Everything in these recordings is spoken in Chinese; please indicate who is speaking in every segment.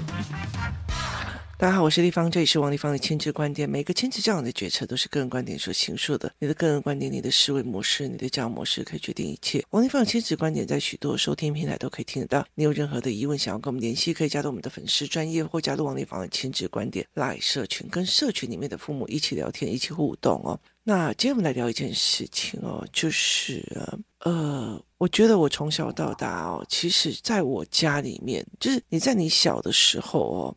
Speaker 1: Bye. 大家好，我是丽芳，这里是王立芳的亲子观点。每个亲子教养的决策都是个人观点所形塑的。你的个人观点、你的思维模式、你的教养模式，可以决定一切。王立芳的亲子观点在许多收听平台都可以听得到。你有任何的疑问，想要跟我们联系，可以加入我们的粉丝专业，或加入王立芳的亲子观点拉社群，跟社群里面的父母一起聊天，一起互动哦。那今天我们来聊一件事情哦，就是呃，我觉得我从小到大哦，其实在我家里面，就是你在你小的时候哦。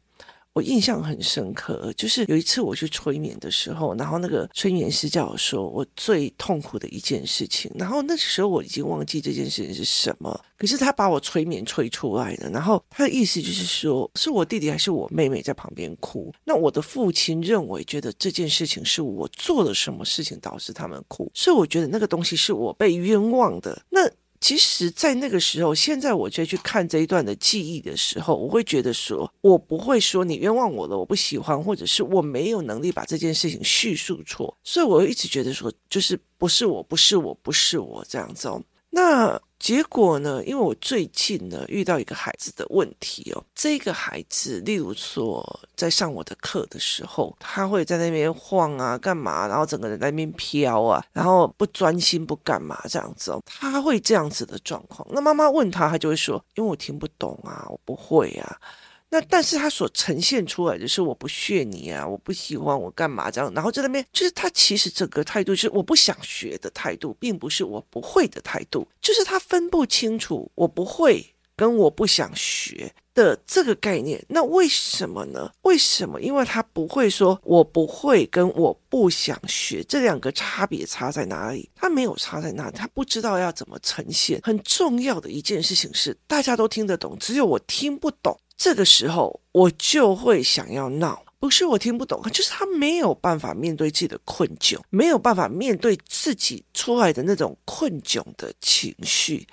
Speaker 1: 我印象很深刻，就是有一次我去催眠的时候，然后那个催眠师叫我说我最痛苦的一件事情，然后那时候我已经忘记这件事情是什么，可是他把我催眠催出来的，然后他的意思就是说，是我弟弟还是我妹妹在旁边哭，那我的父亲认为觉得这件事情是我做了什么事情导致他们哭，所以我觉得那个东西是我被冤枉的，那。其实，在那个时候，现在我再去看这一段的记忆的时候，我会觉得说，我不会说你冤枉我了，我不喜欢，或者是我没有能力把这件事情叙述错，所以我一直觉得说，就是不是我，不是我，不是我这样子哦。那。结果呢？因为我最近呢遇到一个孩子的问题哦，这个孩子，例如说在上我的课的时候，他会在那边晃啊，干嘛？然后整个人在那边飘啊，然后不专心不干嘛这样子哦，他会这样子的状况。那妈妈问他，他就会说：“因为我听不懂啊，我不会啊。”那但是他所呈现出来的是我不屑你啊，我不喜欢我干嘛这样，然后在那边就是他其实整个态度是我不想学的态度，并不是我不会的态度，就是他分不清楚我不会跟我不想学的这个概念。那为什么呢？为什么？因为他不会说我不会跟我不想学这两个差别差在哪里？他没有差在哪里，他不知道要怎么呈现。很重要的一件事情是大家都听得懂，只有我听不懂。这个时候，我就会想要闹，不是我听不懂，就是他没有办法面对自己的困窘，没有办法面对自己出来的那种困窘的情绪。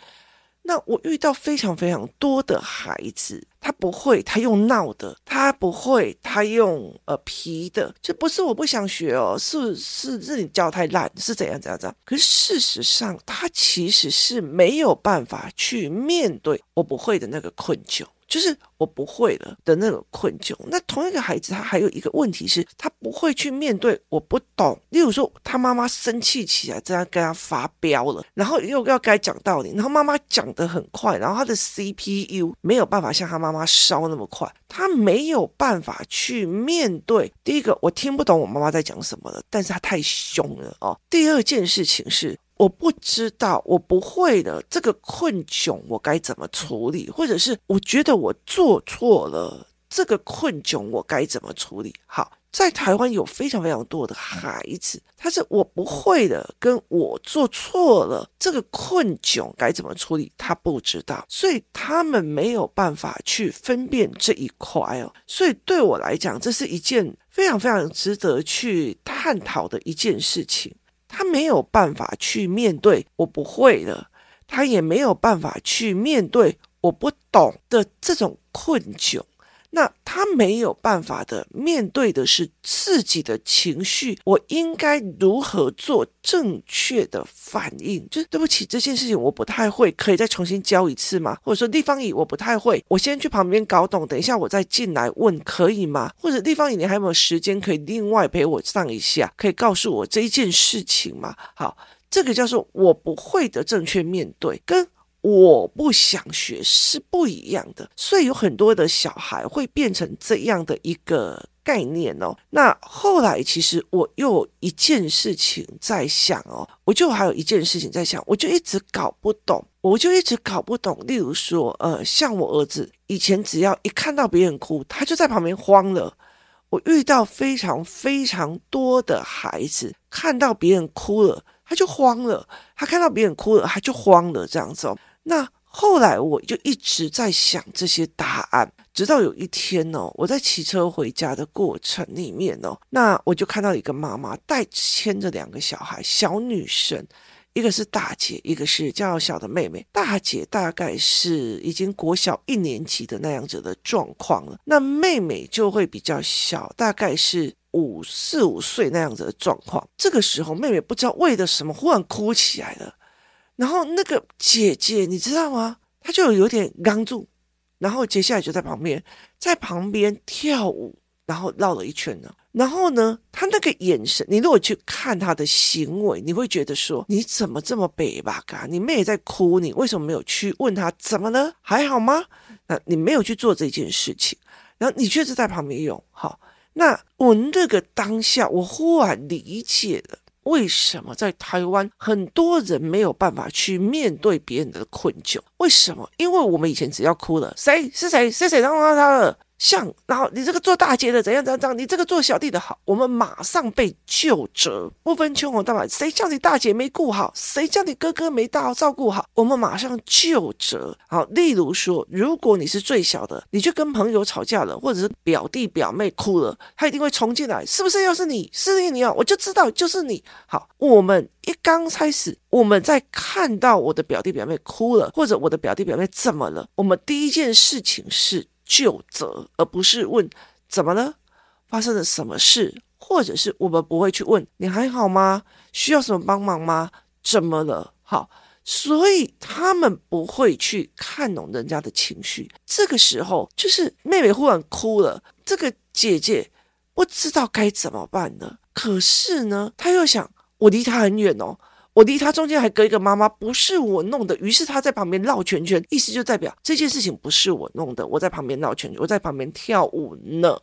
Speaker 1: 那我遇到非常非常多的孩子，他不会，他用闹的；他不会，他用呃皮的。这不是我不想学哦，是是是你教太烂，是怎样怎样怎样。可是事实上，他其实是没有办法去面对我不会的那个困窘。就是我不会了的那种困窘。那同一个孩子，他还有一个问题是，他不会去面对我不懂。例如说，他妈妈生气起来，这样跟他发飙了，然后又要该讲道理，然后妈妈讲得很快，然后他的 CPU 没有办法像他妈妈烧那么快，他没有办法去面对。第一个，我听不懂我妈妈在讲什么了，但是他太凶了哦。第二件事情是。我不知道，我不会的这个困窘，我该怎么处理？或者是我觉得我做错了这个困窘，我该怎么处理？好，在台湾有非常非常多的孩子，他是我不会的，跟我做错了这个困窘该怎么处理，他不知道，所以他们没有办法去分辨这一块哦。所以对我来讲，这是一件非常非常值得去探讨的一件事情。他没有办法去面对我不会的，他也没有办法去面对我不懂的这种困窘。那他没有办法的面对的是自己的情绪，我应该如何做正确的反应？就是对不起，这件事情我不太会，可以再重新教一次吗？或者说丽芳姨我不太会，我先去旁边搞懂，等一下我再进来问，可以吗？或者丽芳姨你还有没有时间可以另外陪我上一下，可以告诉我这一件事情吗？好，这个叫做我不会的正确面对跟。我不想学是不一样的，所以有很多的小孩会变成这样的一个概念哦。那后来其实我又一件事情在想哦，我就还有一件事情在想，我就一直搞不懂，我就一直搞不懂。例如说，呃，像我儿子以前只要一看到别人哭，他就在旁边慌了。我遇到非常非常多的孩子，看到别人哭了，他就慌了；他看到别人哭了，他就慌了，这样子哦。那后来我就一直在想这些答案，直到有一天哦，我在骑车回家的过程里面哦，那我就看到一个妈妈带牵着两个小孩，小女生，一个是大姐，一个是较小的妹妹。大姐大概是已经国小一年级的那样子的状况了，那妹妹就会比较小，大概是五四五岁那样子的状况。这个时候，妹妹不知道为了什么忽然哭起来了。然后那个姐姐，你知道吗？她就有点刚住，然后接下来就在旁边，在旁边跳舞，然后绕了一圈呢。然后呢，他那个眼神，你如果去看他的行为，你会觉得说，你怎么这么北吧？嘎，你妹也在哭，你为什么没有去问他怎么了？还好吗？那你没有去做这件事情，然后你却是在旁边用。好，那我那个当下，我忽然理解了。为什么在台湾很多人没有办法去面对别人的困窘？为什么？因为我们以前只要哭了，谁是谁谁谁让他他了。像，然后你这个做大姐的怎样怎样怎样，你这个做小弟的好，我们马上被究责，不分青红皂白，谁叫你大姐没顾好，谁叫你哥哥没大照顾好，我们马上究责。好，例如说，如果你是最小的，你去跟朋友吵架了，或者是表弟表妹哭了，他一定会冲进来，是不是又是你？是你哦，我就知道就是你。好，我们一刚开始，我们在看到我的表弟表妹哭了，或者我的表弟表妹怎么了，我们第一件事情是。就责，而不是问怎么了，发生了什么事，或者是我们不会去问你还好吗？需要什么帮忙吗？怎么了？好，所以他们不会去看懂人家的情绪。这个时候，就是妹妹忽然哭了，这个姐姐不知道该怎么办呢？可是呢，她又想，我离她很远哦。我离他中间还隔一个妈妈，不是我弄的。于是他在旁边绕圈圈，意思就代表这件事情不是我弄的。我在旁边绕圈圈，我在旁边跳舞呢，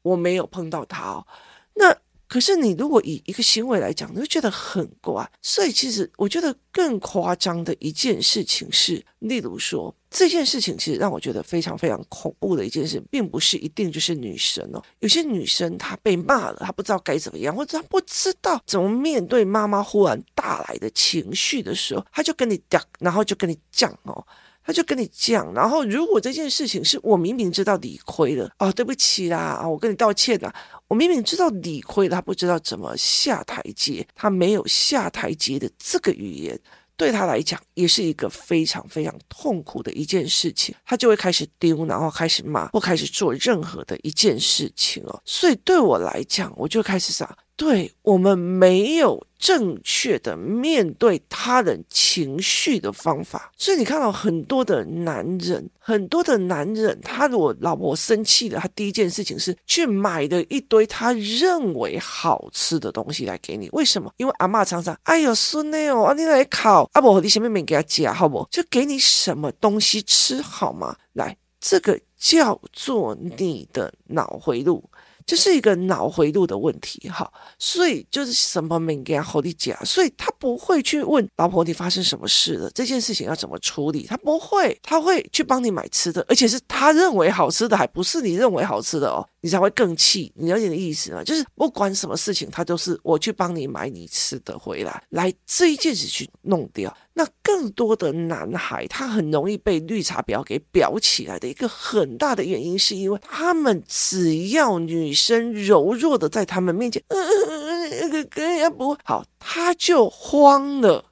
Speaker 1: 我没有碰到他哦。那。可是你如果以一个行为来讲，你会觉得很怪。所以其实我觉得更夸张的一件事情是，例如说这件事情其实让我觉得非常非常恐怖的一件事，并不是一定就是女生哦。有些女生她被骂了，她不知道该怎么样，或者她不知道怎么面对妈妈忽然大来的情绪的时候，她就跟你讲，然后就跟你讲哦。他就跟你讲，然后如果这件事情是我明明知道理亏了，哦，对不起啦，啊，我跟你道歉啦，我明明知道理亏了，他不知道怎么下台阶，他没有下台阶的这个语言，对他来讲也是一个非常非常痛苦的一件事情，他就会开始丢，然后开始骂，或开始做任何的一件事情哦，所以对我来讲，我就开始想。对，我们没有正确的面对他人情绪的方法，所以你看到很多的男人，很多的男人，他如果老婆生气了，他第一件事情是去买了一堆他认为好吃的东西来给你。为什么？因为阿嬷常常，哎呦孙女哦，你来烤，阿伯和你前面没给他夹，好不？就给你什么东西吃好吗？来，这个叫做你的脑回路。这是一个脑回路的问题，哈，所以就是什么没给他好的讲，所以他不会去问老婆你发生什么事了，这件事情要怎么处理，他不会，他会去帮你买吃的，而且是他认为好吃的，还不是你认为好吃的哦。你才会更气，你了解的意思吗？就是不管什么事情，他都是我去帮你买你吃的回来，来这一件事去弄掉。那更多的男孩，他很容易被绿茶婊给婊起来的一个很大的原因，是因为他们只要女生柔弱的在他们面前，嗯嗯嗯，那个跟人家不好，他就慌了。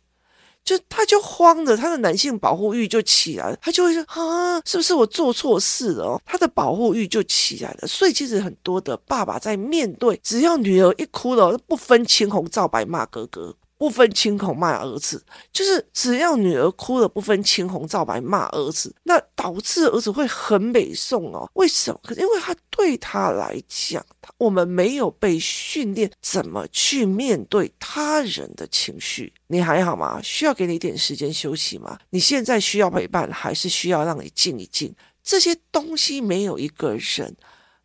Speaker 1: 就他就慌了，他的男性保护欲就起来了，他就会说啊，是不是我做错事了？他的保护欲就起来了。所以其实很多的爸爸在面对，只要女儿一哭了，不分青红皂白骂哥哥。不分青红骂儿子，就是只要女儿哭了，不分青红皂白骂儿子，那导致儿子会很美送哦。为什么？可是因为他对他来讲，我们没有被训练怎么去面对他人的情绪。你还好吗？需要给你一点时间休息吗？你现在需要陪伴，还是需要让你静一静？这些东西没有一个人。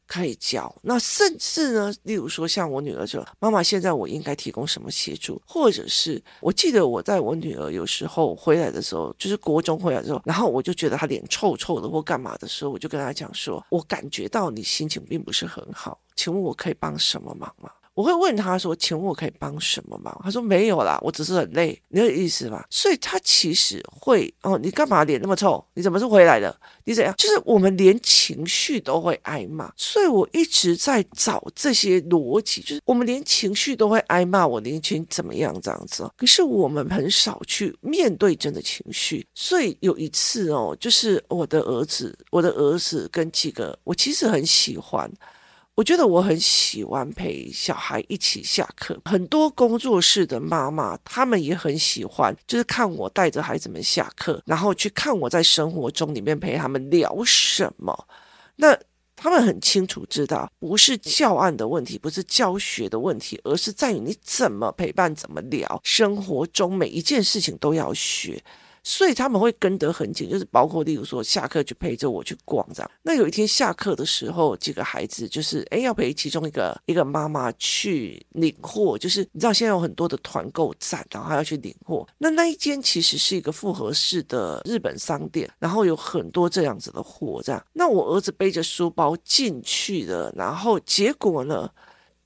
Speaker 1: 可以教，那甚至呢，例如说像我女儿说，妈妈，现在我应该提供什么协助？或者是我记得我在我女儿有时候回来的时候，就是国中回来之后，然后我就觉得她脸臭臭的或干嘛的时候，我就跟她讲说，我感觉到你心情并不是很好，请问我可以帮什么忙吗？我会问他说：“请问我可以帮什么忙？”他说：“没有啦，我只是很累，你有意思吗？”所以他其实会哦，你干嘛脸那么臭？你怎么是回来的？你怎样？就是我们连情绪都会挨骂，所以我一直在找这些逻辑，就是我们连情绪都会挨骂，我连情怎么样这样子？可是我们很少去面对真的情绪。所以有一次哦，就是我的儿子，我的儿子跟几个我其实很喜欢。我觉得我很喜欢陪小孩一起下课。很多工作室的妈妈，他们也很喜欢，就是看我带着孩子们下课，然后去看我在生活中里面陪他们聊什么。那他们很清楚知道，不是教案的问题，不是教学的问题，而是在于你怎么陪伴，怎么聊，生活中每一件事情都要学。所以他们会跟得很紧，就是包括例如说下课就陪着我去逛这样。那有一天下课的时候，几个孩子就是诶要陪其中一个一个妈妈去领货，就是你知道现在有很多的团购站，然后还要去领货。那那一间其实是一个复合式的日本商店，然后有很多这样子的货这样。那我儿子背着书包进去了，然后结果呢，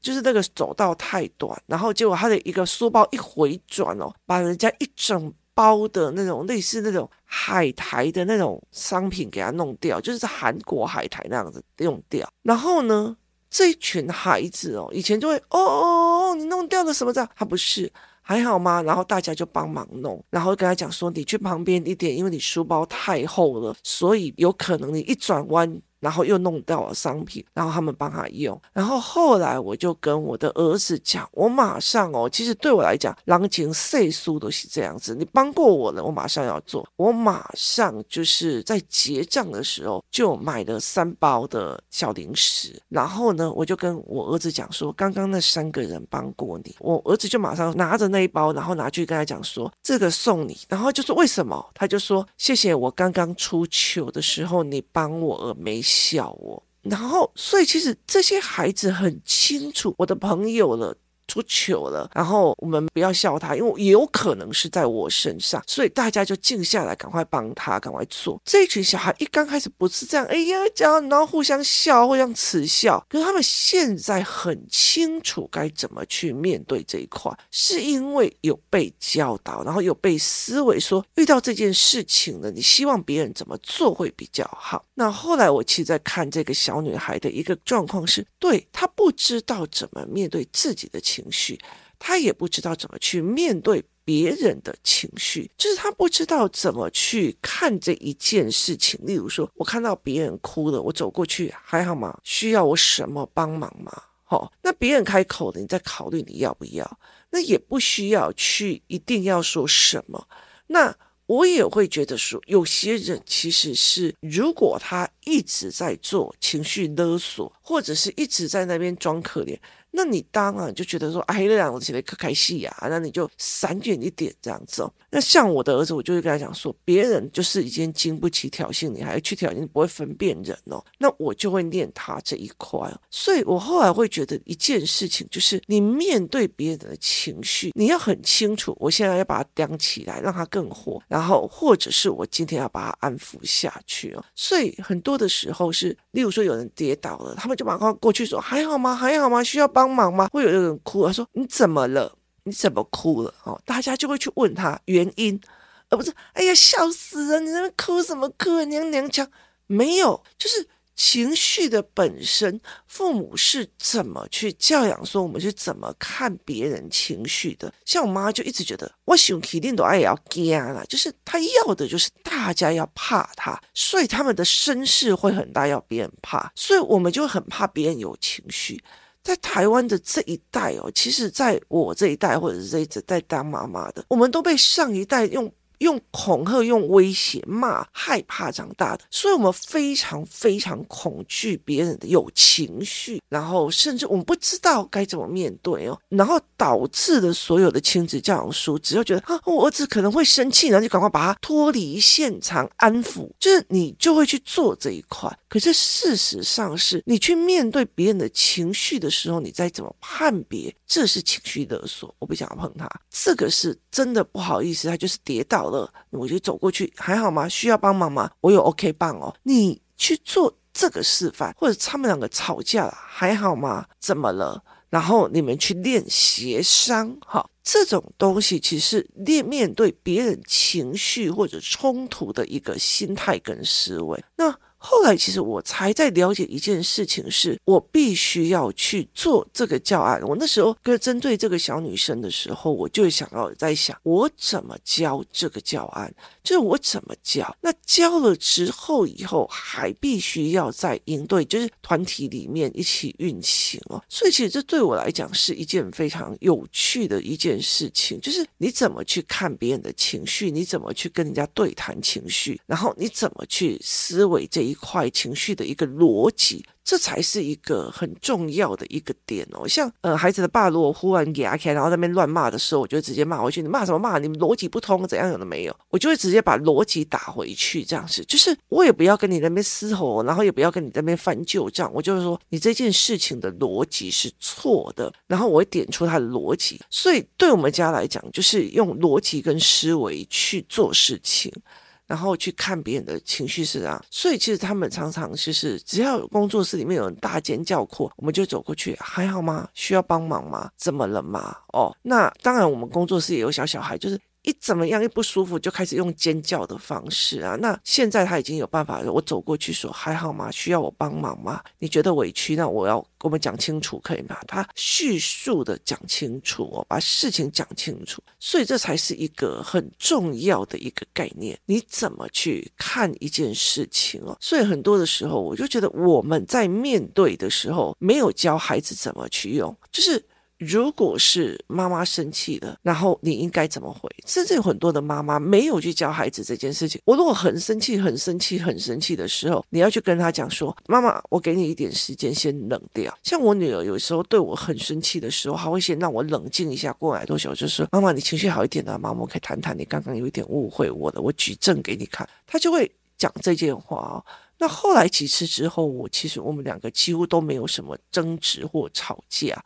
Speaker 1: 就是那个走道太短，然后结果他的一个书包一回转哦，把人家一整。包的那种类似那种海苔的那种商品给他弄掉，就是韩国海苔那样子用掉。然后呢，这一群孩子哦，以前就会哦哦哦，你弄掉了什么这样？他不是还好吗？然后大家就帮忙弄，然后跟他讲说，你去旁边一点，因为你书包太厚了，所以有可能你一转弯。然后又弄到了商品，然后他们帮他用。然后后来我就跟我的儿子讲，我马上哦，其实对我来讲，狼情岁数都是这样子。你帮过我了，我马上要做。我马上就是在结账的时候就买了三包的小零食。然后呢，我就跟我儿子讲说，刚刚那三个人帮过你。我儿子就马上拿着那一包，然后拿去跟他讲说，这个送你。然后就说为什么？他就说谢谢我刚刚出糗的时候你帮我而没。小哦，然后，所以其实这些孩子很清楚我的朋友呢。出糗了，然后我们不要笑他，因为也有可能是在我身上，所以大家就静下来，赶快帮他，赶快做。这一群小孩一刚开始不是这样，哎呀，这样，然后互相笑，互相耻笑。可是他们现在很清楚该怎么去面对这一块，是因为有被教导，然后有被思维说，遇到这件事情呢，你希望别人怎么做会比较好。那后来我其实在看这个小女孩的一个状况是，对，她不知道怎么面对自己的情情绪，他也不知道怎么去面对别人的情绪，就是他不知道怎么去看这一件事情。例如说，我看到别人哭了，我走过去还好吗？需要我什么帮忙吗？好，那别人开口了，你再考虑你要不要？那也不需要去一定要说什么。那。我也会觉得说，有些人其实是，如果他一直在做情绪勒索，或者是一直在那边装可怜。那你当然就觉得说，哎，这两个起来可开心呀，那你就闪远一点这样子哦。那像我的儿子，我就会跟他讲说，别人就是已经经不起挑衅，你还要去挑衅，你不会分辨人哦。那我就会念他这一块哦。所以我后来会觉得一件事情，就是你面对别人的情绪，你要很清楚，我现在要把他叼起来，让他更火，然后或者是我今天要把他安抚下去哦。所以很多的时候是，例如说有人跌倒了，他们就马上过去说，还好吗？还好吗？需要帮。忙吗？会有人哭，他说：“你怎么了？你怎么哭了？”哦，大家就会去问他原因，而不是“哎呀，笑死了！你在那哭什么哭？娘娘腔没有，就是情绪的本身。父母是怎么去教养？说我们是怎么看别人情绪的？像我妈就一直觉得，我喜欢肯定都爱要惊了，就是她要的就是大家要怕她，所以他们的声势会很大，要别人怕，所以我们就很怕别人有情绪。在台湾的这一代哦，其实在我这一代或者是这一代当妈妈的，我们都被上一代用。用恐吓、用威胁、骂、害怕长大的，所以我们非常非常恐惧别人的有情绪，然后甚至我们不知道该怎么面对哦，然后导致的所有的亲子教养书，只要觉得啊，我儿子可能会生气，然后就赶快把他脱离现场安抚，就是你就会去做这一块。可是事实上是，你去面对别人的情绪的时候，你再怎么判别，这是情绪勒索，我不想要碰他，这个是真的不好意思，他就是跌倒了，我就走过去，还好吗？需要帮忙吗？我有 OK 棒哦。你去做这个示范，或者他们两个吵架了，还好吗？怎么了？然后你们去练协商，哈，这种东西其实练面对别人情绪或者冲突的一个心态跟思维。那后来其实我才在了解一件事情是，我必须要去做这个教案。我那时候跟针对这个小女生的时候，我就想要在想，我怎么教这个教案，就是我怎么教。那教了之后，以后还必须要在应对，就是团体里面一起运行哦。所以其实这对我来讲是一件非常有趣的一件事情，就是你怎么去看别人的情绪，你怎么去跟人家对谈情绪，然后你怎么去思维这一块情绪的一个逻辑。这才是一个很重要的一个点哦。像呃，孩子的爸如果忽然牙起来，然后在那边乱骂的时候，我就直接骂回去。你骂什么骂？你逻辑不通，怎样有的没有？我就会直接把逻辑打回去。这样子就是我也不要跟你那边嘶吼，然后也不要跟你在那边翻旧账。我就是说，你这件事情的逻辑是错的，然后我会点出他的逻辑。所以对我们家来讲，就是用逻辑跟思维去做事情。然后去看别人的情绪是这样，所以其实他们常常就是只要工作室里面有人大尖叫哭，我们就走过去，还好吗？需要帮忙吗？怎么了吗？哦，那当然，我们工作室也有小小孩，就是。一怎么样一不舒服就开始用尖叫的方式啊？那现在他已经有办法了。我走过去说还好吗？需要我帮忙吗？你觉得委屈？那我要跟我们讲清楚可以吗？他叙述的讲清楚哦，把事情讲清楚。所以这才是一个很重要的一个概念。你怎么去看一件事情哦？所以很多的时候，我就觉得我们在面对的时候没有教孩子怎么去用，就是。如果是妈妈生气了，然后你应该怎么回？甚至有很多的妈妈没有去教孩子这件事情。我如果很生气、很生气、很生气的时候，你要去跟他讲说：“妈妈，我给你一点时间，先冷掉。”像我女儿有时候对我很生气的时候，她会先让我冷静一下，过来多久，就是：“妈妈，你情绪好一点了，妈妈，我可以谈谈你刚刚有一点误会我的，我举证给你看。”她就会讲这件话哦。那后来几次之后，我其实我们两个几乎都没有什么争执或吵架。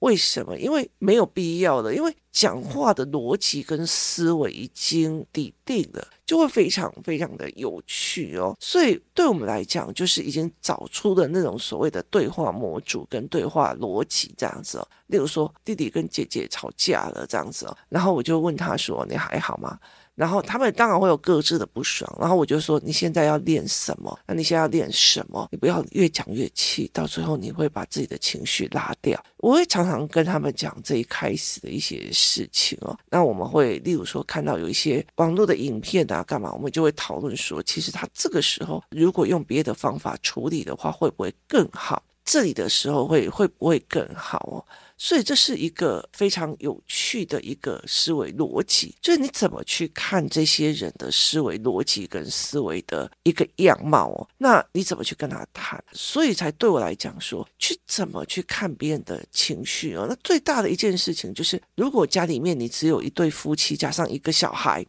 Speaker 1: 为什么？因为没有必要的，因为讲话的逻辑跟思维已经底定了，就会非常非常的有趣哦。所以对我们来讲，就是已经找出了那种所谓的对话模组跟对话逻辑这样子哦。例如说，弟弟跟姐姐吵架了这样子哦，然后我就问他说：“你还好吗？”然后他们当然会有各自的不爽，然后我就说，你现在要练什么？那你现在要练什么？你不要越讲越气，到最后你会把自己的情绪拉掉。我会常常跟他们讲这一开始的一些事情哦。那我们会例如说看到有一些网络的影片啊，干嘛？我们就会讨论说，其实他这个时候如果用别的方法处理的话，会不会更好？这里的时候会会不会更好哦？所以这是一个非常有趣的一个思维逻辑，就是你怎么去看这些人的思维逻辑跟思维的一个样貌哦，那你怎么去跟他谈？所以才对我来讲说，去怎么去看别人的情绪哦。那最大的一件事情就是，如果家里面你只有一对夫妻加上一个小孩，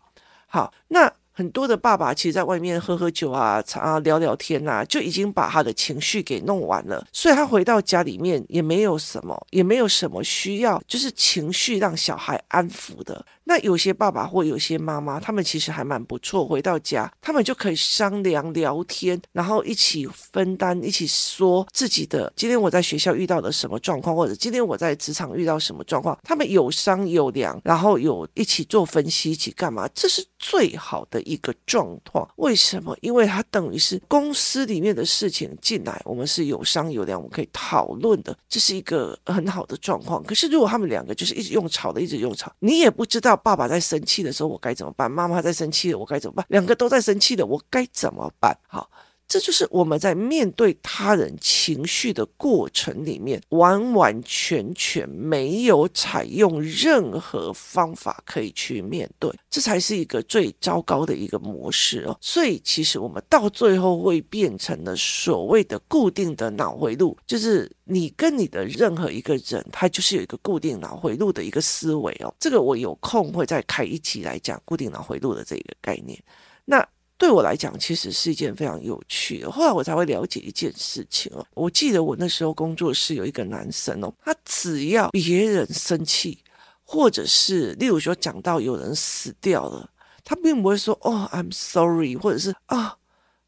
Speaker 1: 好，那。很多的爸爸其实在外面喝喝酒啊，常常聊聊天啊，就已经把他的情绪给弄完了，所以他回到家里面也没有什么，也没有什么需要，就是情绪让小孩安抚的。那有些爸爸或有些妈妈，他们其实还蛮不错。回到家，他们就可以商量聊天，然后一起分担，一起说自己的今天我在学校遇到的什么状况，或者今天我在职场遇到什么状况。他们有商有量，然后有一起做分析，一起干嘛？这是最好的一个状况。为什么？因为它等于是公司里面的事情进来，我们是有商有量，我们可以讨论的，这是一个很好的状况。可是如果他们两个就是一直用吵的，一直用吵，你也不知道。爸爸在生气的时候，我该怎么办？妈妈在生气了，我该怎么办？两个都在生气的，我该怎么办？好，这就是我们在面对他人情绪的过程里面，完完全全没有采用任何方法可以去面对，这才是一个最糟糕的一个模式哦。所以，其实我们到最后会变成了所谓的固定的脑回路，就是。你跟你的任何一个人，他就是有一个固定脑回路的一个思维哦。这个我有空会再开一集来讲固定脑回路的这个概念。那对我来讲，其实是一件非常有趣的。后来我才会了解一件事情哦。我记得我那时候工作室有一个男生哦，他只要别人生气，或者是例如说讲到有人死掉了，他并不会说哦，I'm sorry，或者是啊。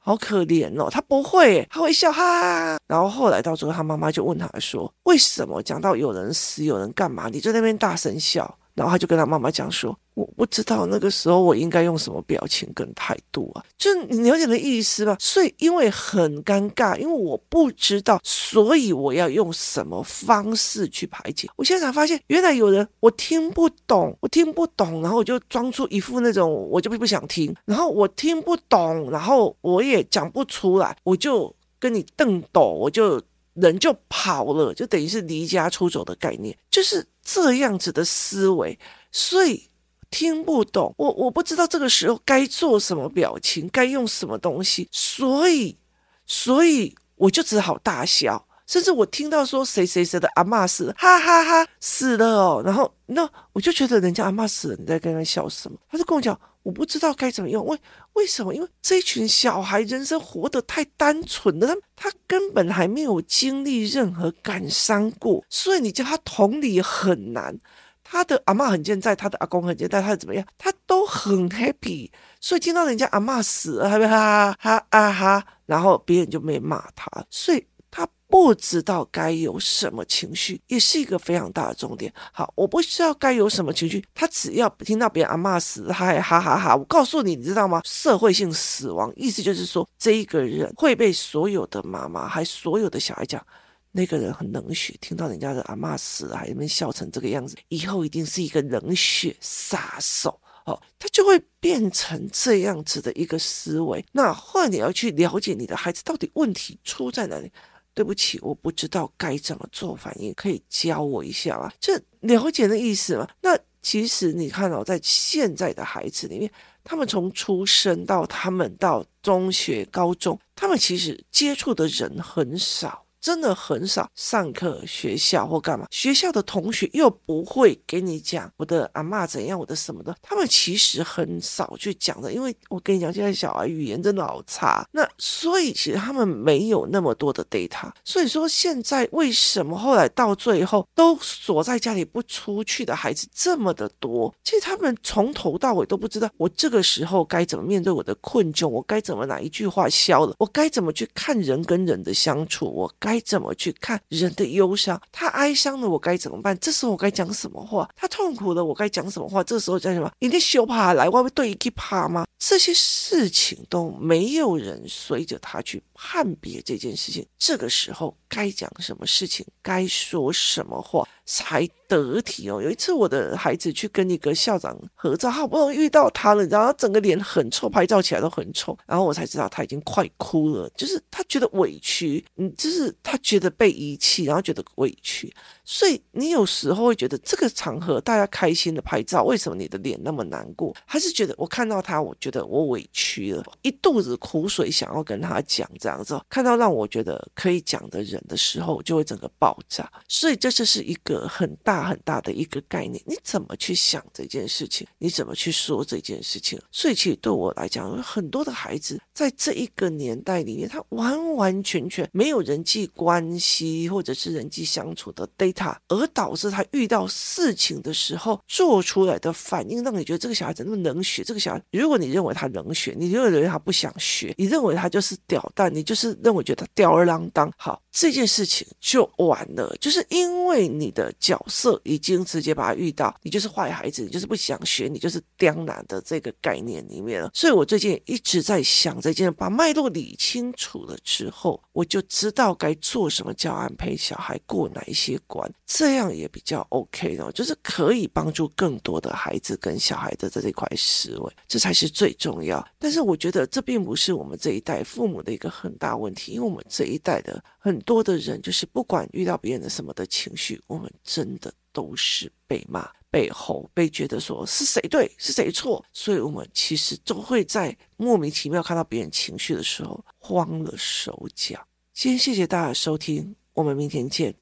Speaker 1: 好可怜哦，他不会，他会笑哈哈。然后后来到最后，他妈妈就问他说：“为什么讲到有人死，有人干嘛，你在那边大声笑？然后他就跟他妈妈讲说：“我不知道那个时候我应该用什么表情跟态度啊，就你了解的意思吧？所以因为很尴尬，因为我不知道，所以我要用什么方式去排解。我现在才发现，原来有人我听不懂，我听不懂，然后我就装出一副那种我就不想听，然后我听不懂，然后我也讲不出来，我就跟你瞪斗，我就。”人就跑了，就等于是离家出走的概念，就是这样子的思维，所以听不懂，我我不知道这个时候该做什么表情，该用什么东西，所以所以我就只好大笑，甚至我听到说谁谁谁的阿嬷死了，哈哈哈，死了哦，然后那我就觉得人家阿嬷死了，你在跟他笑什么？他就跟我讲。我不知道该怎么用，为为什么？因为这群小孩人生活得太单纯了，他他根本还没有经历任何感伤过，所以你叫他同理很难。他的阿嬷很健在，他的阿公很健在，他怎么样？他都很 happy，所以听到人家阿嬷死了，他会哈哈哈啊哈，然后别人就没骂他，所以。不知道该有什么情绪，也是一个非常大的重点。好，我不知道该有什么情绪，他只要听到别人阿嬷死，他还哈哈哈。我告诉你，你知道吗？社会性死亡，意思就是说，这一个人会被所有的妈妈，还所有的小孩讲，那个人很冷血。听到人家的阿嬷死了，还能笑成这个样子，以后一定是一个冷血杀手。哦，他就会变成这样子的一个思维。那后来你要去了解你的孩子到底问题出在哪里。对不起，我不知道该怎么做反应，可以教我一下吗？这了解的意思吗？那其实你看哦，在现在的孩子里面，他们从出生到他们到中学、高中，他们其实接触的人很少。真的很少上课、学校或干嘛，学校的同学又不会给你讲我的阿嬷怎样，我的什么的，他们其实很少去讲的，因为我跟你讲，现在小孩语言真的好差，那所以其实他们没有那么多的 data，所以说现在为什么后来到最后都锁在家里不出去的孩子这么的多？其实他们从头到尾都不知道我这个时候该怎么面对我的困窘，我该怎么哪一句话消了，我该怎么去看人跟人的相处，我该。该怎么去看人的忧伤？他哀伤了，我该怎么办？这时候我该讲什么话？他痛苦了，我该讲什么话？这时候讲什么？你的羞怕来，外面对一个怕吗？这些事情都没有人随着他去判别这件事情。这个时候该讲什么事情？该说什么话才得体哦？有一次我的孩子去跟一个校长合照，好不容易遇到他了，然后整个脸很臭，拍照起来都很臭，然后我才知道他已经快哭了，就是他觉得委屈，嗯，就是。他觉得被遗弃，然后觉得委屈，所以你有时候会觉得这个场合大家开心的拍照，为什么你的脸那么难过？还是觉得我看到他，我觉得我委屈了，一肚子苦水想要跟他讲这样子。看到让我觉得可以讲的人的时候，就会整个爆炸。所以这就是一个很大很大的一个概念，你怎么去想这件事情？你怎么去说这件事情？所以其实对我来讲，有很多的孩子在这一个年代里面，他完完全全没有人际关系或者是人际相处的 data，而导致他遇到事情的时候做出来的反应，让你觉得这个小孩子那么冷血？这个小孩，如果你认为他冷血，你认为他不想学，你认为他就是屌蛋，你就是认为觉得吊儿郎当，好，这件事情就完了。就是因为你的角色已经直接把他遇到，你就是坏孩子，你就是不想学，你就是刁难的这个概念里面了。所以我最近一直在想这件，把脉络理清楚了之后，我就知道该。做什么教案陪小孩过哪一些关，这样也比较 OK 的，就是可以帮助更多的孩子跟小孩的这块思维，这才是最重要。但是我觉得这并不是我们这一代父母的一个很大问题，因为我们这一代的很多的人，就是不管遇到别人的什么的情绪，我们真的都是被骂、被吼、被觉得说是谁对是谁错，所以我们其实都会在莫名其妙看到别人情绪的时候慌了手脚。先谢谢大家收听，我们明天见。